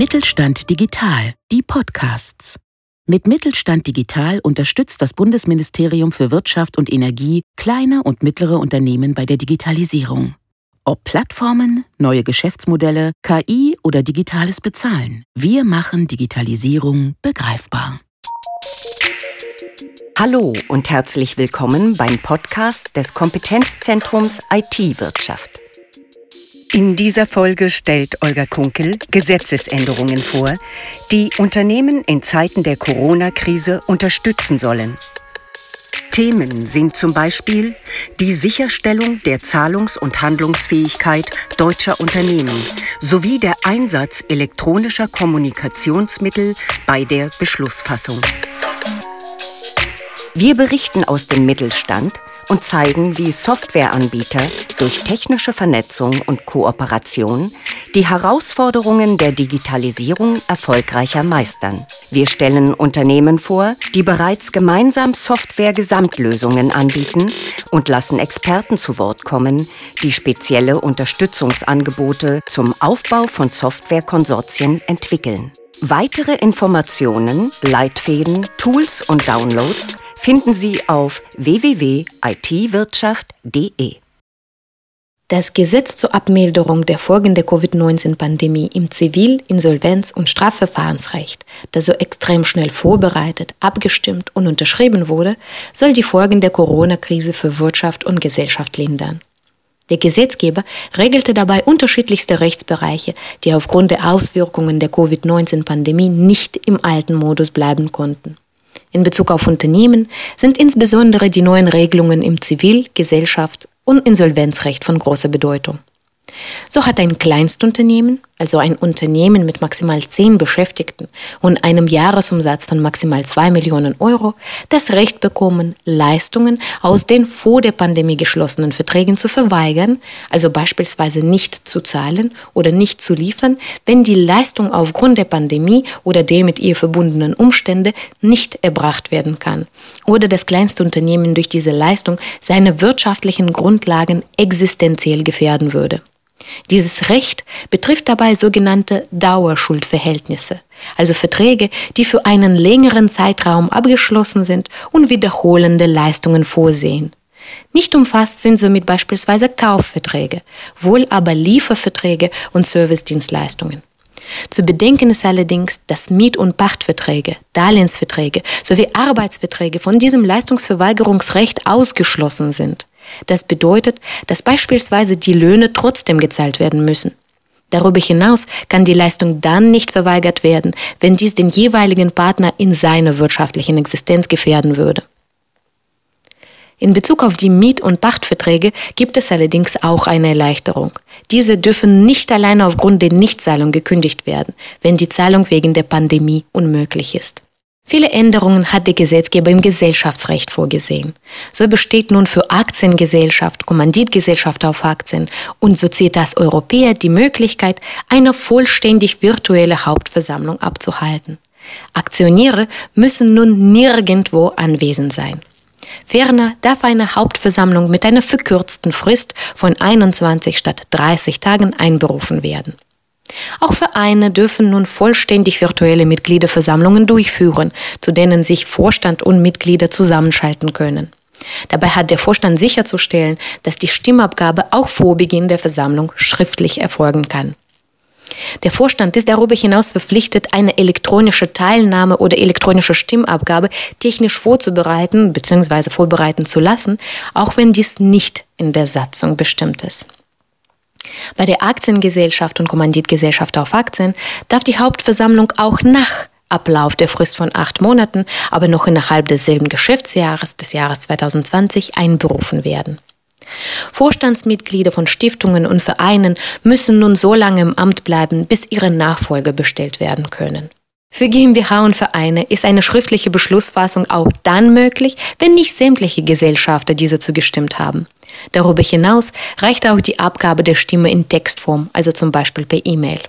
Mittelstand Digital, die Podcasts. Mit Mittelstand Digital unterstützt das Bundesministerium für Wirtschaft und Energie kleine und mittlere Unternehmen bei der Digitalisierung. Ob Plattformen, neue Geschäftsmodelle, KI oder digitales Bezahlen, wir machen Digitalisierung begreifbar. Hallo und herzlich willkommen beim Podcast des Kompetenzzentrums IT-Wirtschaft. In dieser Folge stellt Olga Kunkel Gesetzesänderungen vor, die Unternehmen in Zeiten der Corona-Krise unterstützen sollen. Themen sind zum Beispiel die Sicherstellung der Zahlungs- und Handlungsfähigkeit deutscher Unternehmen sowie der Einsatz elektronischer Kommunikationsmittel bei der Beschlussfassung. Wir berichten aus dem Mittelstand und zeigen, wie Softwareanbieter durch technische Vernetzung und Kooperation die Herausforderungen der Digitalisierung erfolgreicher meistern. Wir stellen Unternehmen vor, die bereits gemeinsam Software-Gesamtlösungen anbieten und lassen Experten zu Wort kommen, die spezielle Unterstützungsangebote zum Aufbau von Softwarekonsortien entwickeln. Weitere Informationen, Leitfäden, Tools und Downloads finden Sie auf www.itwirtschaft.de. Das Gesetz zur Abmilderung der Folgen der Covid-19-Pandemie im Zivil-, Insolvenz- und Strafverfahrensrecht, das so extrem schnell vorbereitet, abgestimmt und unterschrieben wurde, soll die Folgen der Corona-Krise für Wirtschaft und Gesellschaft lindern. Der Gesetzgeber regelte dabei unterschiedlichste Rechtsbereiche, die aufgrund der Auswirkungen der Covid-19-Pandemie nicht im alten Modus bleiben konnten. In Bezug auf Unternehmen sind insbesondere die neuen Regelungen im Zivil-, Gesellschafts- und Insolvenzrecht von großer Bedeutung. So hat ein Kleinstunternehmen, also ein Unternehmen mit maximal zehn Beschäftigten und einem Jahresumsatz von maximal zwei Millionen Euro, das Recht bekommen, Leistungen aus den vor der Pandemie geschlossenen Verträgen zu verweigern, also beispielsweise nicht zu zahlen oder nicht zu liefern, wenn die Leistung aufgrund der Pandemie oder der mit ihr verbundenen Umstände nicht erbracht werden kann oder das Kleinstunternehmen durch diese Leistung seine wirtschaftlichen Grundlagen existenziell gefährden würde. Dieses Recht betrifft dabei sogenannte Dauerschuldverhältnisse, also Verträge, die für einen längeren Zeitraum abgeschlossen sind und wiederholende Leistungen vorsehen. Nicht umfasst sind somit beispielsweise Kaufverträge, wohl aber Lieferverträge und Servicedienstleistungen. Zu bedenken ist allerdings, dass Miet- und Pachtverträge, Darlehensverträge sowie Arbeitsverträge von diesem Leistungsverweigerungsrecht ausgeschlossen sind. Das bedeutet, dass beispielsweise die Löhne trotzdem gezahlt werden müssen. Darüber hinaus kann die Leistung dann nicht verweigert werden, wenn dies den jeweiligen Partner in seiner wirtschaftlichen Existenz gefährden würde. In Bezug auf die Miet- und Pachtverträge gibt es allerdings auch eine Erleichterung. Diese dürfen nicht alleine aufgrund der Nichtzahlung gekündigt werden, wenn die Zahlung wegen der Pandemie unmöglich ist. Viele Änderungen hat der Gesetzgeber im Gesellschaftsrecht vorgesehen. So besteht nun für Aktiengesellschaft, Kommanditgesellschaft auf Aktien und Societas Europäer die Möglichkeit, eine vollständig virtuelle Hauptversammlung abzuhalten. Aktionäre müssen nun nirgendwo anwesend sein. Ferner darf eine Hauptversammlung mit einer verkürzten Frist von 21 statt 30 Tagen einberufen werden. Auch Vereine dürfen nun vollständig virtuelle Mitgliederversammlungen durchführen, zu denen sich Vorstand und Mitglieder zusammenschalten können. Dabei hat der Vorstand sicherzustellen, dass die Stimmabgabe auch vor Beginn der Versammlung schriftlich erfolgen kann. Der Vorstand ist darüber hinaus verpflichtet, eine elektronische Teilnahme oder elektronische Stimmabgabe technisch vorzubereiten bzw. vorbereiten zu lassen, auch wenn dies nicht in der Satzung bestimmt ist. Bei der Aktiengesellschaft und Kommanditgesellschaft auf Aktien darf die Hauptversammlung auch nach Ablauf der Frist von acht Monaten, aber noch innerhalb desselben Geschäftsjahres des Jahres 2020 einberufen werden. Vorstandsmitglieder von Stiftungen und Vereinen müssen nun so lange im Amt bleiben, bis ihre Nachfolger bestellt werden können. Für GmbH und Vereine ist eine schriftliche Beschlussfassung auch dann möglich, wenn nicht sämtliche Gesellschafter diese zugestimmt haben. Darüber hinaus reicht auch die Abgabe der Stimme in Textform, also zum Beispiel per E-Mail.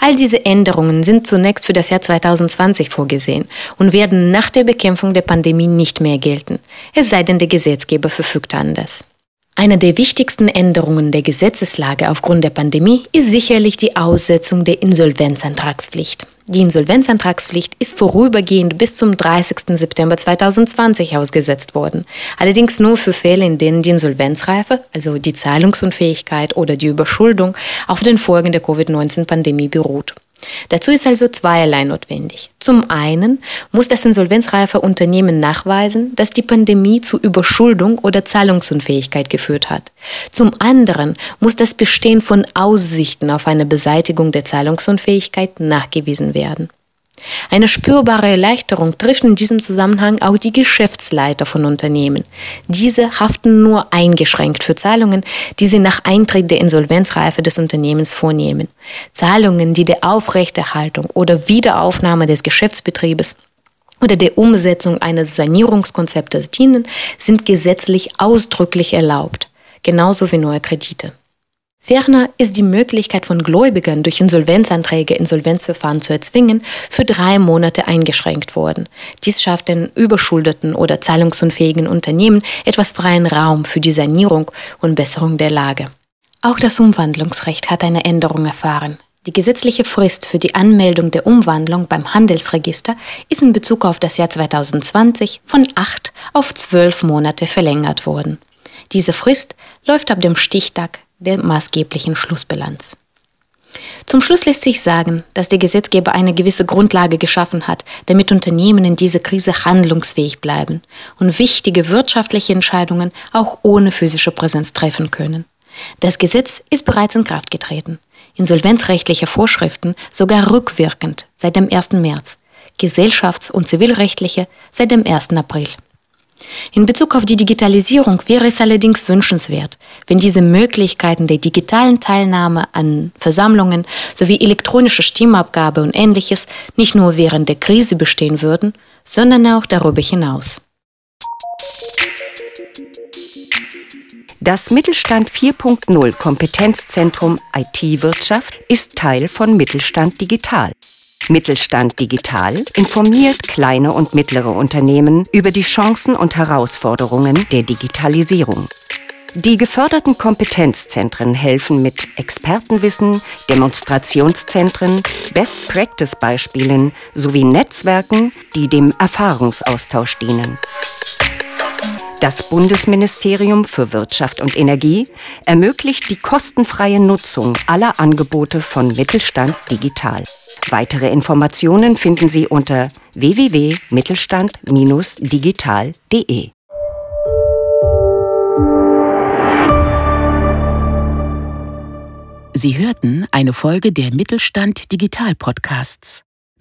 All diese Änderungen sind zunächst für das Jahr 2020 vorgesehen und werden nach der Bekämpfung der Pandemie nicht mehr gelten, es sei denn, der Gesetzgeber verfügt anders. Eine der wichtigsten Änderungen der Gesetzeslage aufgrund der Pandemie ist sicherlich die Aussetzung der Insolvenzantragspflicht. Die Insolvenzantragspflicht ist vorübergehend bis zum 30. September 2020 ausgesetzt worden. Allerdings nur für Fälle, in denen die Insolvenzreife, also die Zahlungsunfähigkeit oder die Überschuldung, auf den Folgen der Covid-19-Pandemie beruht. Dazu ist also zweierlei notwendig. Zum einen muss das insolvenzreife Unternehmen nachweisen, dass die Pandemie zu Überschuldung oder Zahlungsunfähigkeit geführt hat. Zum anderen muss das Bestehen von Aussichten auf eine Beseitigung der Zahlungsunfähigkeit nachgewiesen werden. Eine spürbare Erleichterung trifft in diesem Zusammenhang auch die Geschäftsleiter von Unternehmen. Diese haften nur eingeschränkt für Zahlungen, die sie nach Eintritt der Insolvenzreife des Unternehmens vornehmen. Zahlungen, die der Aufrechterhaltung oder Wiederaufnahme des Geschäftsbetriebes oder der Umsetzung eines Sanierungskonzeptes dienen, sind gesetzlich ausdrücklich erlaubt, genauso wie neue Kredite. Ferner ist die Möglichkeit von Gläubigern durch Insolvenzanträge Insolvenzverfahren zu erzwingen für drei Monate eingeschränkt worden. Dies schafft den überschuldeten oder zahlungsunfähigen Unternehmen etwas freien Raum für die Sanierung und Besserung der Lage. Auch das Umwandlungsrecht hat eine Änderung erfahren. Die gesetzliche Frist für die Anmeldung der Umwandlung beim Handelsregister ist in Bezug auf das Jahr 2020 von acht auf zwölf Monate verlängert worden. Diese Frist läuft ab dem Stichtag der maßgeblichen Schlussbilanz. Zum Schluss lässt sich sagen, dass der Gesetzgeber eine gewisse Grundlage geschaffen hat, damit Unternehmen in dieser Krise handlungsfähig bleiben und wichtige wirtschaftliche Entscheidungen auch ohne physische Präsenz treffen können. Das Gesetz ist bereits in Kraft getreten. Insolvenzrechtliche Vorschriften sogar rückwirkend seit dem 1. März, gesellschafts- und zivilrechtliche seit dem 1. April. In Bezug auf die Digitalisierung wäre es allerdings wünschenswert, wenn diese Möglichkeiten der digitalen Teilnahme an Versammlungen sowie elektronische Stimmabgabe und ähnliches nicht nur während der Krise bestehen würden, sondern auch darüber hinaus. Das Mittelstand 4.0 Kompetenzzentrum IT-Wirtschaft ist Teil von Mittelstand Digital. Mittelstand Digital informiert kleine und mittlere Unternehmen über die Chancen und Herausforderungen der Digitalisierung. Die geförderten Kompetenzzentren helfen mit Expertenwissen, Demonstrationszentren, Best-Practice-Beispielen sowie Netzwerken, die dem Erfahrungsaustausch dienen. Das Bundesministerium für Wirtschaft und Energie ermöglicht die kostenfreie Nutzung aller Angebote von Mittelstand Digital. Weitere Informationen finden Sie unter www.mittelstand-digital.de. Sie hörten eine Folge der Mittelstand Digital Podcasts.